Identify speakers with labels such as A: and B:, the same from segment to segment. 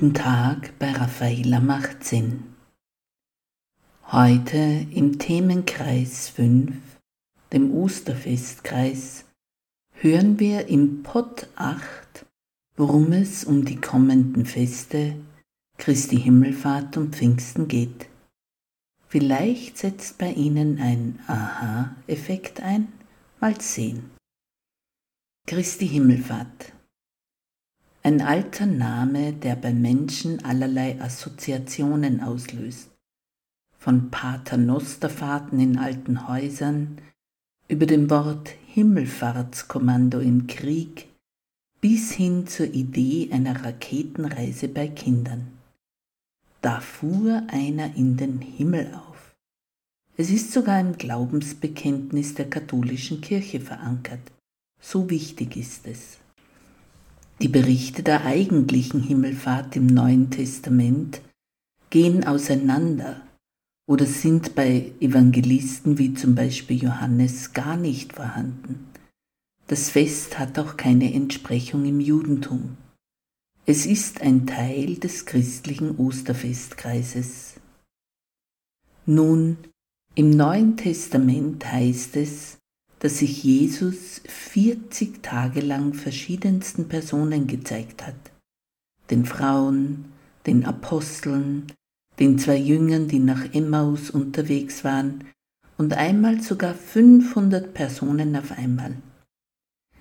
A: Guten Tag bei Raffaella macht Sinn. Heute im Themenkreis 5, dem Osterfestkreis, hören wir im Pott 8, worum es um die kommenden Feste Christi Himmelfahrt und Pfingsten geht. Vielleicht setzt bei Ihnen ein Aha-Effekt ein, mal sehen. Christi Himmelfahrt ein alter Name, der bei Menschen allerlei Assoziationen auslöst. Von Paternosterfahrten in alten Häusern über dem Wort Himmelfahrtskommando im Krieg bis hin zur Idee einer Raketenreise bei Kindern. Da fuhr einer in den Himmel auf. Es ist sogar im Glaubensbekenntnis der katholischen Kirche verankert. So wichtig ist es. Die Berichte der eigentlichen Himmelfahrt im Neuen Testament gehen auseinander oder sind bei Evangelisten wie zum Beispiel Johannes gar nicht vorhanden. Das Fest hat auch keine Entsprechung im Judentum. Es ist ein Teil des christlichen Osterfestkreises. Nun, im Neuen Testament heißt es, dass sich Jesus 40 Tage lang verschiedensten Personen gezeigt hat. Den Frauen, den Aposteln, den zwei Jüngern, die nach Emmaus unterwegs waren, und einmal sogar 500 Personen auf einmal.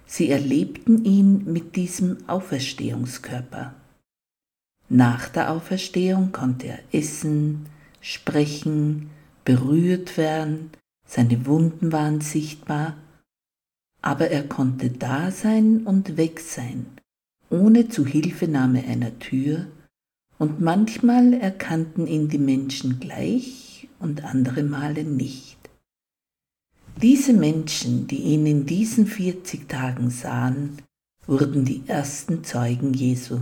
A: Sie erlebten ihn mit diesem Auferstehungskörper. Nach der Auferstehung konnte er essen, sprechen, berührt werden, seine Wunden waren sichtbar, aber er konnte da sein und weg sein, ohne Zuhilfenahme einer Tür, und manchmal erkannten ihn die Menschen gleich und andere Male nicht. Diese Menschen, die ihn in diesen 40 Tagen sahen, wurden die ersten Zeugen Jesu.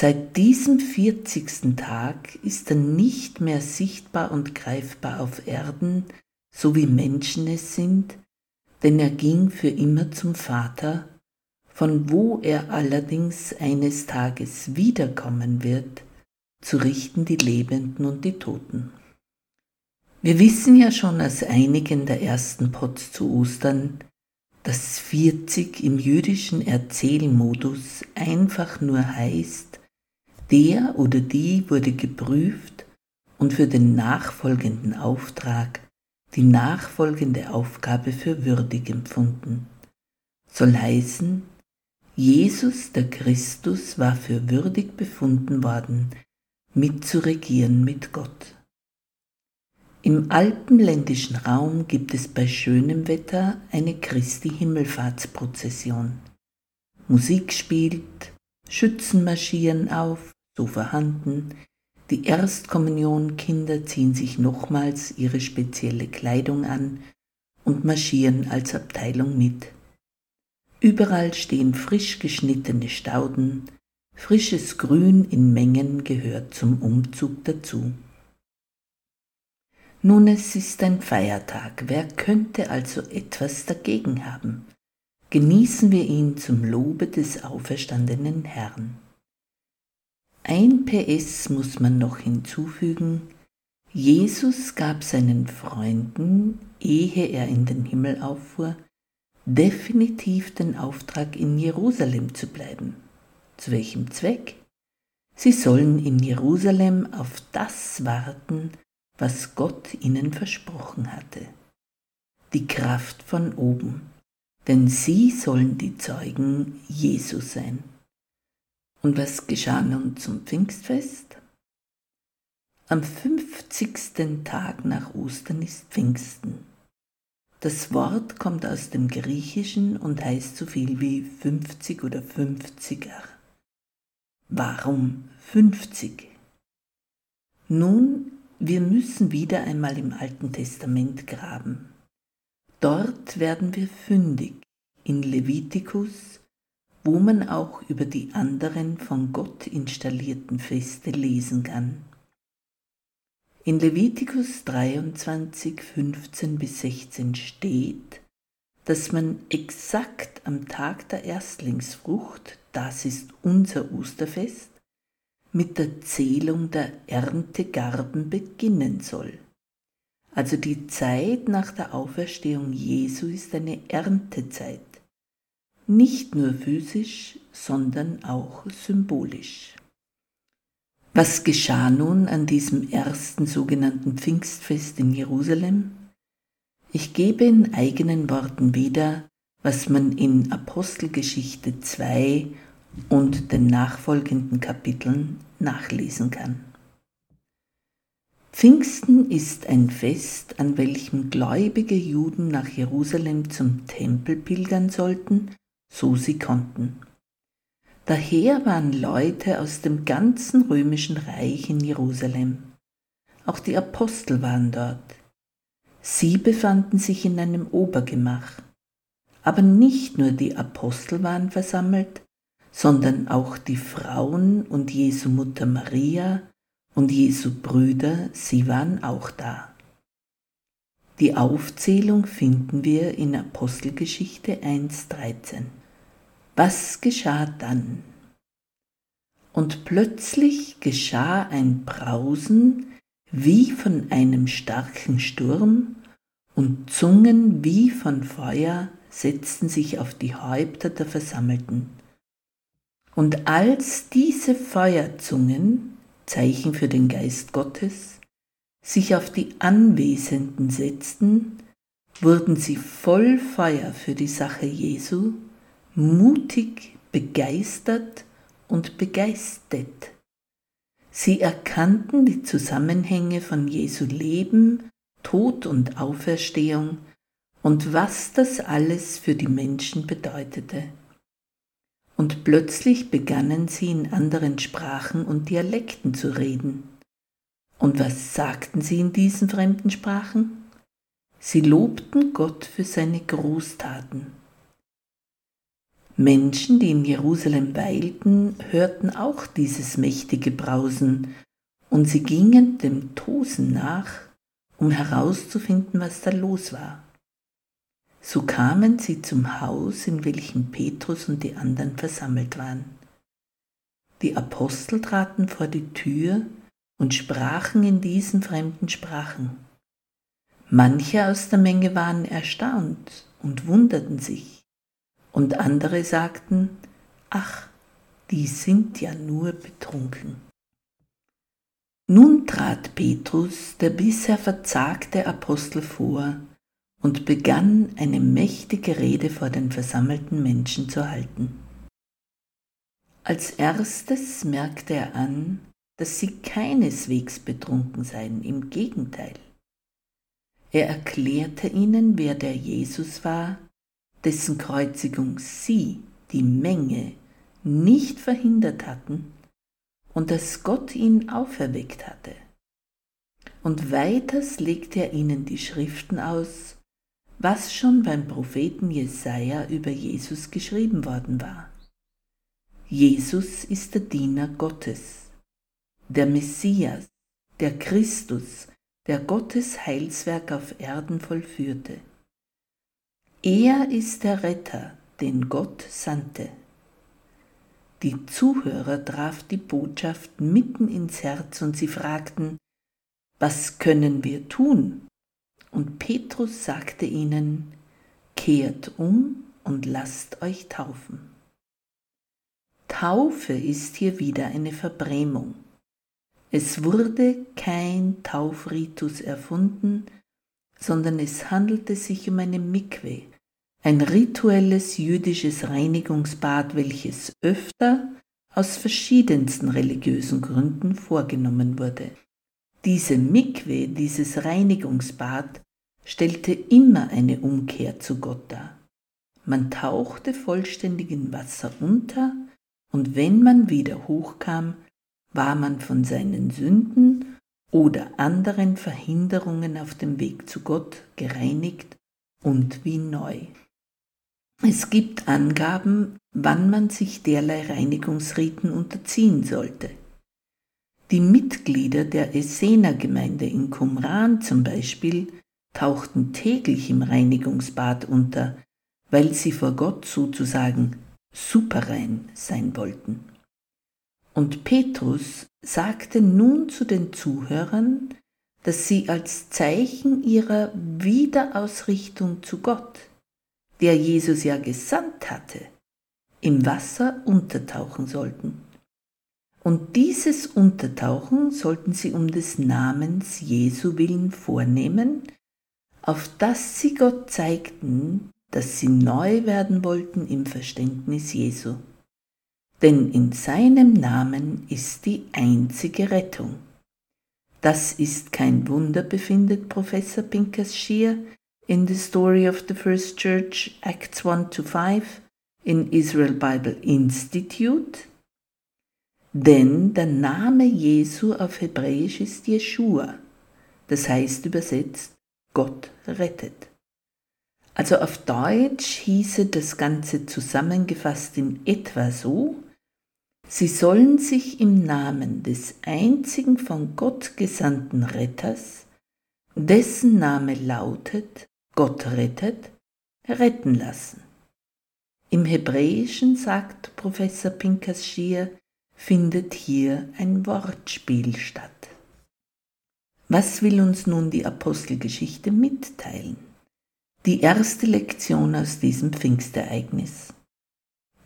A: Seit diesem 40. Tag ist er nicht mehr sichtbar und greifbar auf Erden, so wie Menschen es sind, denn er ging für immer zum Vater, von wo er allerdings eines Tages wiederkommen wird, zu richten die Lebenden und die Toten. Wir wissen ja schon aus einigen der ersten Pots zu Ostern, dass 40 im jüdischen Erzählmodus einfach nur heißt, der oder die wurde geprüft und für den nachfolgenden Auftrag, die nachfolgende Aufgabe für würdig empfunden. Soll heißen, Jesus der Christus war für würdig befunden worden, mitzuregieren mit Gott. Im alpenländischen Raum gibt es bei schönem Wetter eine Christi Himmelfahrtsprozession. Musik spielt, Schützen marschieren auf, so vorhanden. Die Erstkommunionkinder ziehen sich nochmals ihre spezielle Kleidung an und marschieren als Abteilung mit. Überall stehen frisch geschnittene Stauden, frisches Grün in Mengen gehört zum Umzug dazu. Nun, es ist ein Feiertag, wer könnte also etwas dagegen haben? Genießen wir ihn zum Lobe des auferstandenen Herrn. Ein PS muss man noch hinzufügen. Jesus gab seinen Freunden, ehe er in den Himmel auffuhr, definitiv den Auftrag, in Jerusalem zu bleiben. Zu welchem Zweck? Sie sollen in Jerusalem auf das warten, was Gott ihnen versprochen hatte. Die Kraft von oben, denn sie sollen die Zeugen Jesu sein. Und was geschah nun zum Pfingstfest? Am 50. Tag nach Ostern ist Pfingsten. Das Wort kommt aus dem Griechischen und heißt so viel wie 50 oder 50er. Warum 50? Nun, wir müssen wieder einmal im Alten Testament graben. Dort werden wir fündig in Levitikus, wo man auch über die anderen von Gott installierten Feste lesen kann. In Levitikus 23, 15 bis 16 steht, dass man exakt am Tag der Erstlingsfrucht, das ist unser Osterfest, mit der Zählung der Erntegarben beginnen soll. Also die Zeit nach der Auferstehung Jesu ist eine Erntezeit, nicht nur physisch, sondern auch symbolisch. Was geschah nun an diesem ersten sogenannten Pfingstfest in Jerusalem? Ich gebe in eigenen Worten wieder, was man in Apostelgeschichte 2 und den nachfolgenden Kapiteln nachlesen kann. Pfingsten ist ein Fest, an welchem gläubige Juden nach Jerusalem zum Tempel pilgern sollten, so sie konnten. Daher waren Leute aus dem ganzen römischen Reich in Jerusalem. Auch die Apostel waren dort. Sie befanden sich in einem Obergemach. Aber nicht nur die Apostel waren versammelt, sondern auch die Frauen und Jesu Mutter Maria und Jesu Brüder, sie waren auch da. Die Aufzählung finden wir in Apostelgeschichte 1.13. Was geschah dann? Und plötzlich geschah ein Brausen wie von einem starken Sturm, und Zungen wie von Feuer setzten sich auf die Häupter der Versammelten. Und als diese Feuerzungen, Zeichen für den Geist Gottes, sich auf die Anwesenden setzten, wurden sie voll Feuer für die Sache Jesu mutig, begeistert und begeistert. Sie erkannten die Zusammenhänge von Jesu Leben, Tod und Auferstehung und was das alles für die Menschen bedeutete. Und plötzlich begannen sie in anderen Sprachen und Dialekten zu reden. Und was sagten sie in diesen fremden Sprachen? Sie lobten Gott für seine Großtaten. Menschen, die in Jerusalem weilten, hörten auch dieses mächtige Brausen, und sie gingen dem Tosen nach, um herauszufinden, was da los war. So kamen sie zum Haus, in welchem Petrus und die anderen versammelt waren. Die Apostel traten vor die Tür und sprachen in diesen fremden Sprachen. Manche aus der Menge waren erstaunt und wunderten sich und andere sagten, ach, die sind ja nur betrunken. Nun trat Petrus, der bisher verzagte Apostel, vor und begann eine mächtige Rede vor den versammelten Menschen zu halten. Als erstes merkte er an, dass sie keineswegs betrunken seien, im Gegenteil. Er erklärte ihnen, wer der Jesus war, dessen Kreuzigung sie, die Menge, nicht verhindert hatten und dass Gott ihn auferweckt hatte. Und weiters legte er ihnen die Schriften aus, was schon beim Propheten Jesaja über Jesus geschrieben worden war. Jesus ist der Diener Gottes, der Messias, der Christus, der Gottes Heilswerk auf Erden vollführte. Er ist der Retter, den Gott sandte. Die Zuhörer traf die Botschaft mitten ins Herz und sie fragten, was können wir tun? Und Petrus sagte ihnen, kehrt um und lasst euch taufen. Taufe ist hier wieder eine Verbrämung. Es wurde kein Taufritus erfunden, sondern es handelte sich um eine Mikwe, ein rituelles jüdisches Reinigungsbad, welches öfter aus verschiedensten religiösen Gründen vorgenommen wurde. Diese Mikwe, dieses Reinigungsbad, stellte immer eine Umkehr zu Gott dar. Man tauchte vollständig in Wasser unter, und wenn man wieder hochkam, war man von seinen Sünden oder anderen Verhinderungen auf dem Weg zu Gott gereinigt und wie neu. Es gibt Angaben, wann man sich derlei Reinigungsriten unterziehen sollte. Die Mitglieder der Essener Gemeinde in Qumran zum Beispiel tauchten täglich im Reinigungsbad unter, weil sie vor Gott sozusagen superrein sein wollten. Und Petrus sagte nun zu den Zuhörern, dass sie als Zeichen ihrer Wiederausrichtung zu Gott, der Jesus ja gesandt hatte, im Wasser untertauchen sollten. Und dieses Untertauchen sollten sie um des Namens Jesu willen vornehmen, auf das sie Gott zeigten, dass sie neu werden wollten im Verständnis Jesu. Denn in seinem Namen ist die einzige Rettung. Das ist kein Wunder, befindet Professor Pincus Shear in The Story of the First Church, Acts 1 to 5 in Israel Bible Institute. Denn der Name Jesu auf Hebräisch ist Jeshua, das heißt übersetzt Gott rettet. Also auf Deutsch hieße das Ganze zusammengefasst in etwa so, Sie sollen sich im Namen des einzigen von Gott gesandten Retters, dessen Name lautet Gott rettet, retten lassen. Im Hebräischen, sagt Professor Pinkas Schier, findet hier ein Wortspiel statt. Was will uns nun die Apostelgeschichte mitteilen? Die erste Lektion aus diesem Pfingstereignis.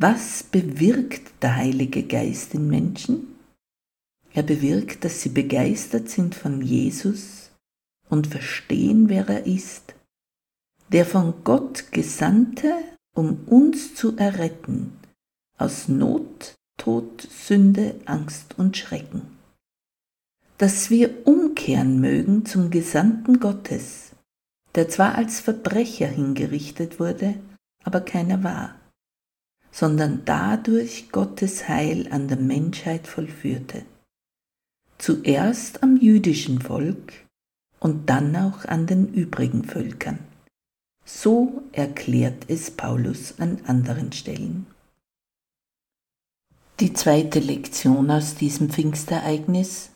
A: Was bewirkt der Heilige Geist in Menschen? Er bewirkt, dass sie begeistert sind von Jesus und verstehen, wer er ist, der von Gott Gesandte, um uns zu erretten aus Not, Tod, Sünde, Angst und Schrecken. Dass wir umkehren mögen zum Gesandten Gottes, der zwar als Verbrecher hingerichtet wurde, aber keiner war sondern dadurch Gottes Heil an der Menschheit vollführte. Zuerst am jüdischen Volk und dann auch an den übrigen Völkern. So erklärt es Paulus an anderen Stellen. Die zweite Lektion aus diesem Pfingstereignis.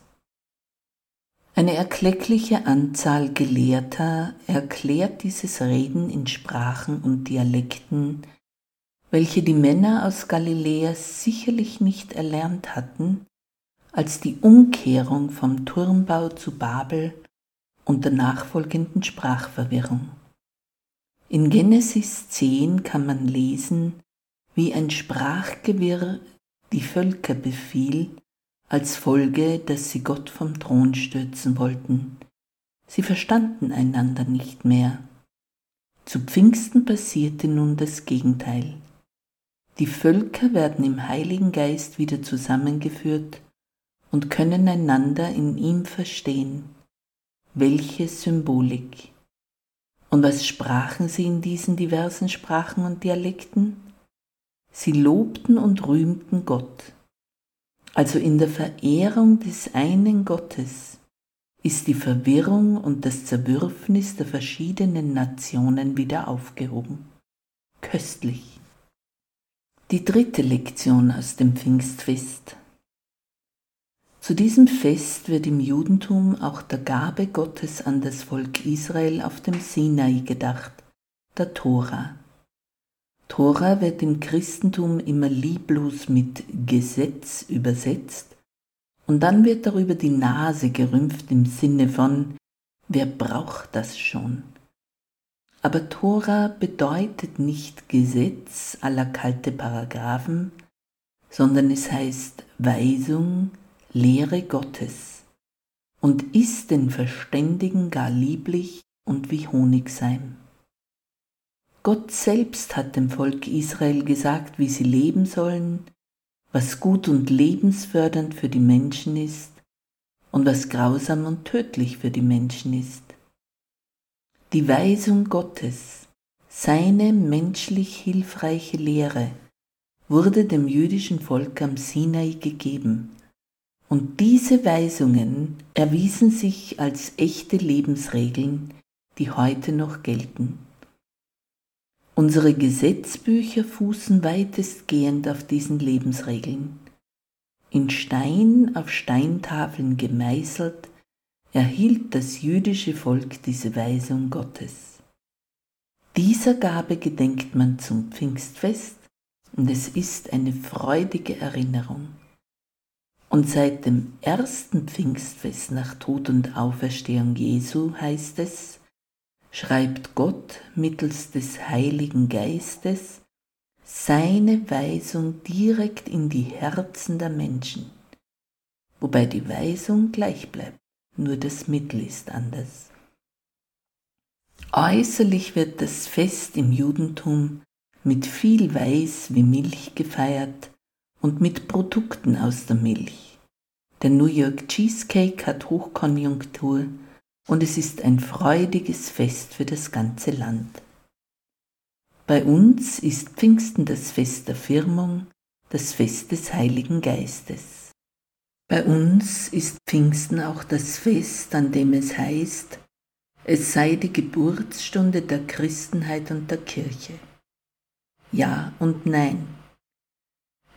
A: Eine erkleckliche Anzahl Gelehrter erklärt dieses Reden in Sprachen und Dialekten welche die Männer aus Galiläa sicherlich nicht erlernt hatten, als die Umkehrung vom Turmbau zu Babel und der nachfolgenden Sprachverwirrung. In Genesis 10 kann man lesen, wie ein Sprachgewirr die Völker befiel, als Folge, dass sie Gott vom Thron stürzen wollten. Sie verstanden einander nicht mehr. Zu Pfingsten passierte nun das Gegenteil. Die Völker werden im Heiligen Geist wieder zusammengeführt und können einander in ihm verstehen. Welche Symbolik! Und was sprachen sie in diesen diversen Sprachen und Dialekten? Sie lobten und rühmten Gott. Also in der Verehrung des einen Gottes ist die Verwirrung und das Zerwürfnis der verschiedenen Nationen wieder aufgehoben. Köstlich. Die dritte Lektion aus dem Pfingstfest. Zu diesem Fest wird im Judentum auch der Gabe Gottes an das Volk Israel auf dem Sinai gedacht, der Tora. Tora wird im Christentum immer lieblos mit Gesetz übersetzt und dann wird darüber die Nase gerümpft im Sinne von, wer braucht das schon? Aber Tora bedeutet nicht Gesetz aller kalte Paragraphen, sondern es heißt Weisung, Lehre Gottes und ist den Verständigen gar lieblich und wie Honigseim. Gott selbst hat dem Volk Israel gesagt, wie sie leben sollen, was gut und lebensfördernd für die Menschen ist und was grausam und tödlich für die Menschen ist. Die Weisung Gottes, seine menschlich hilfreiche Lehre, wurde dem jüdischen Volk am Sinai gegeben, und diese Weisungen erwiesen sich als echte Lebensregeln, die heute noch gelten. Unsere Gesetzbücher fußen weitestgehend auf diesen Lebensregeln. In Stein auf Steintafeln gemeißelt, erhielt das jüdische Volk diese Weisung Gottes. Dieser Gabe gedenkt man zum Pfingstfest und es ist eine freudige Erinnerung. Und seit dem ersten Pfingstfest nach Tod und Auferstehung Jesu heißt es, schreibt Gott mittels des Heiligen Geistes seine Weisung direkt in die Herzen der Menschen, wobei die Weisung gleich bleibt, nur das Mittel ist anders. Äußerlich wird das Fest im Judentum mit viel Weiß wie Milch gefeiert und mit Produkten aus der Milch. Der New York Cheesecake hat Hochkonjunktur und es ist ein freudiges Fest für das ganze Land. Bei uns ist Pfingsten das Fest der Firmung, das Fest des Heiligen Geistes. Bei uns ist Pfingsten auch das Fest, an dem es heißt, es sei die Geburtsstunde der Christenheit und der Kirche. Ja und nein.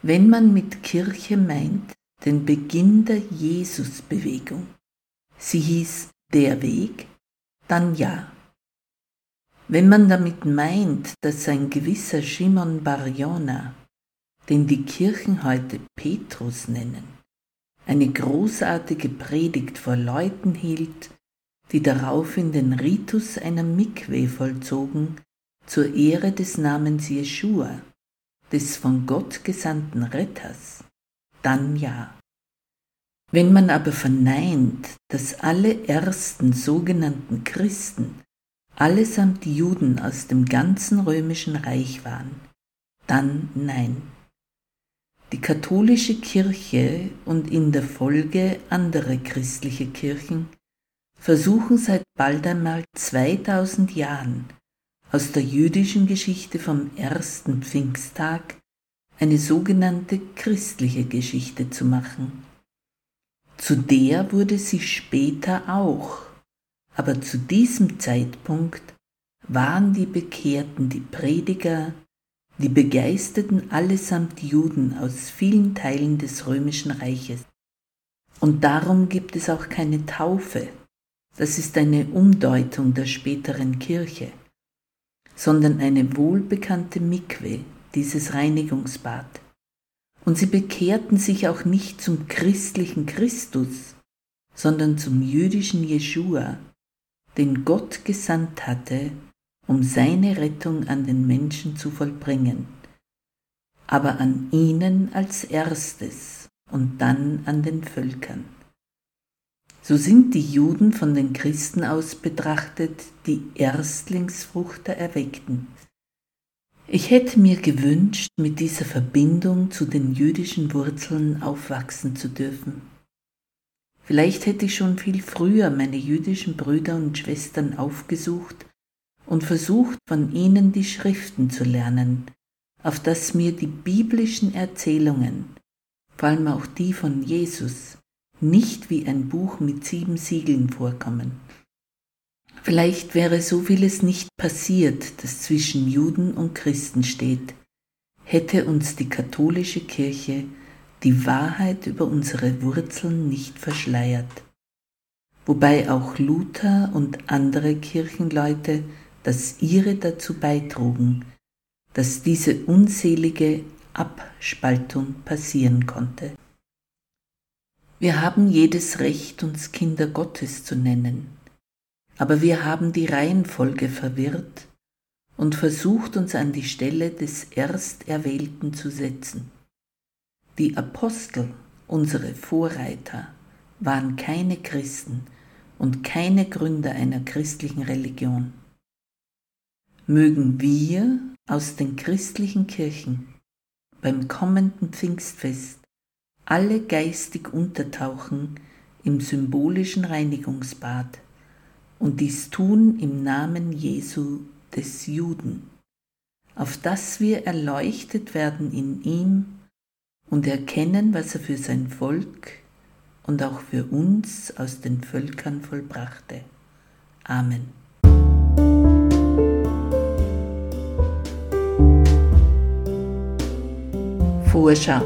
A: Wenn man mit Kirche meint den Beginn der Jesusbewegung, sie hieß der Weg, dann ja. Wenn man damit meint, dass ein gewisser Shimon Barjona, den die Kirchen heute Petrus nennen, eine großartige Predigt vor Leuten hielt, die daraufhin den Ritus einer Mikwe vollzogen, zur Ehre des Namens Jeschua, des von Gott gesandten Retters, dann ja. Wenn man aber verneint, dass alle ersten sogenannten Christen allesamt Juden aus dem ganzen römischen Reich waren, dann nein. Die katholische Kirche und in der Folge andere christliche Kirchen versuchen seit bald einmal 2000 Jahren aus der jüdischen Geschichte vom ersten Pfingsttag eine sogenannte christliche Geschichte zu machen. Zu der wurde sie später auch, aber zu diesem Zeitpunkt waren die Bekehrten, die Prediger, die Begeisterten allesamt Juden aus vielen Teilen des römischen Reiches. Und darum gibt es auch keine Taufe, das ist eine Umdeutung der späteren Kirche, sondern eine wohlbekannte Mikwe, dieses Reinigungsbad. Und sie bekehrten sich auch nicht zum christlichen Christus, sondern zum jüdischen Jeschua, den Gott gesandt hatte, um seine Rettung an den Menschen zu vollbringen, aber an ihnen als erstes und dann an den Völkern. So sind die Juden von den Christen aus betrachtet die Erstlingsfrucht der Erweckten, ich hätte mir gewünscht, mit dieser Verbindung zu den jüdischen Wurzeln aufwachsen zu dürfen. Vielleicht hätte ich schon viel früher meine jüdischen Brüder und Schwestern aufgesucht und versucht, von ihnen die Schriften zu lernen, auf dass mir die biblischen Erzählungen, vor allem auch die von Jesus, nicht wie ein Buch mit sieben Siegeln vorkommen. Vielleicht wäre so vieles nicht passiert, das zwischen Juden und Christen steht, hätte uns die katholische Kirche die Wahrheit über unsere Wurzeln nicht verschleiert, wobei auch Luther und andere Kirchenleute das ihre dazu beitrugen, dass diese unselige Abspaltung passieren konnte. Wir haben jedes Recht, uns Kinder Gottes zu nennen aber wir haben die Reihenfolge verwirrt und versucht uns an die Stelle des Ersterwählten zu setzen. Die Apostel, unsere Vorreiter, waren keine Christen und keine Gründer einer christlichen Religion. Mögen wir aus den christlichen Kirchen beim kommenden Pfingstfest alle geistig untertauchen im symbolischen Reinigungsbad und dies tun im Namen Jesu des Juden, auf dass wir erleuchtet werden in ihm und erkennen, was er für sein Volk und auch für uns aus den Völkern vollbrachte. Amen. Vorschau.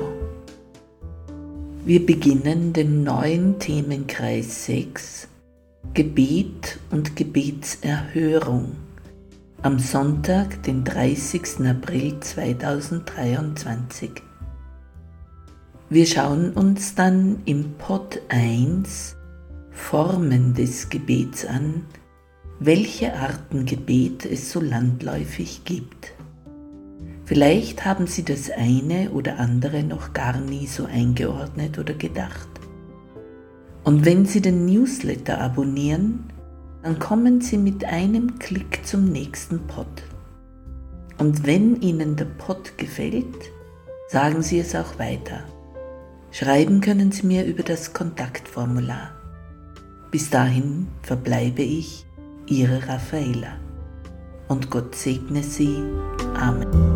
A: Wir beginnen den neuen Themenkreis 6 Gebet und Gebetserhörung am Sonntag, den 30. April 2023. Wir schauen uns dann im Pod 1 Formen des Gebets an, welche Arten Gebet es so landläufig gibt. Vielleicht haben Sie das eine oder andere noch gar nie so eingeordnet oder gedacht. Und wenn Sie den Newsletter abonnieren, dann kommen Sie mit einem Klick zum nächsten Pod. Und wenn Ihnen der Pod gefällt, sagen Sie es auch weiter. Schreiben können Sie mir über das Kontaktformular. Bis dahin verbleibe ich, Ihre Raffaela. Und Gott segne Sie. Amen.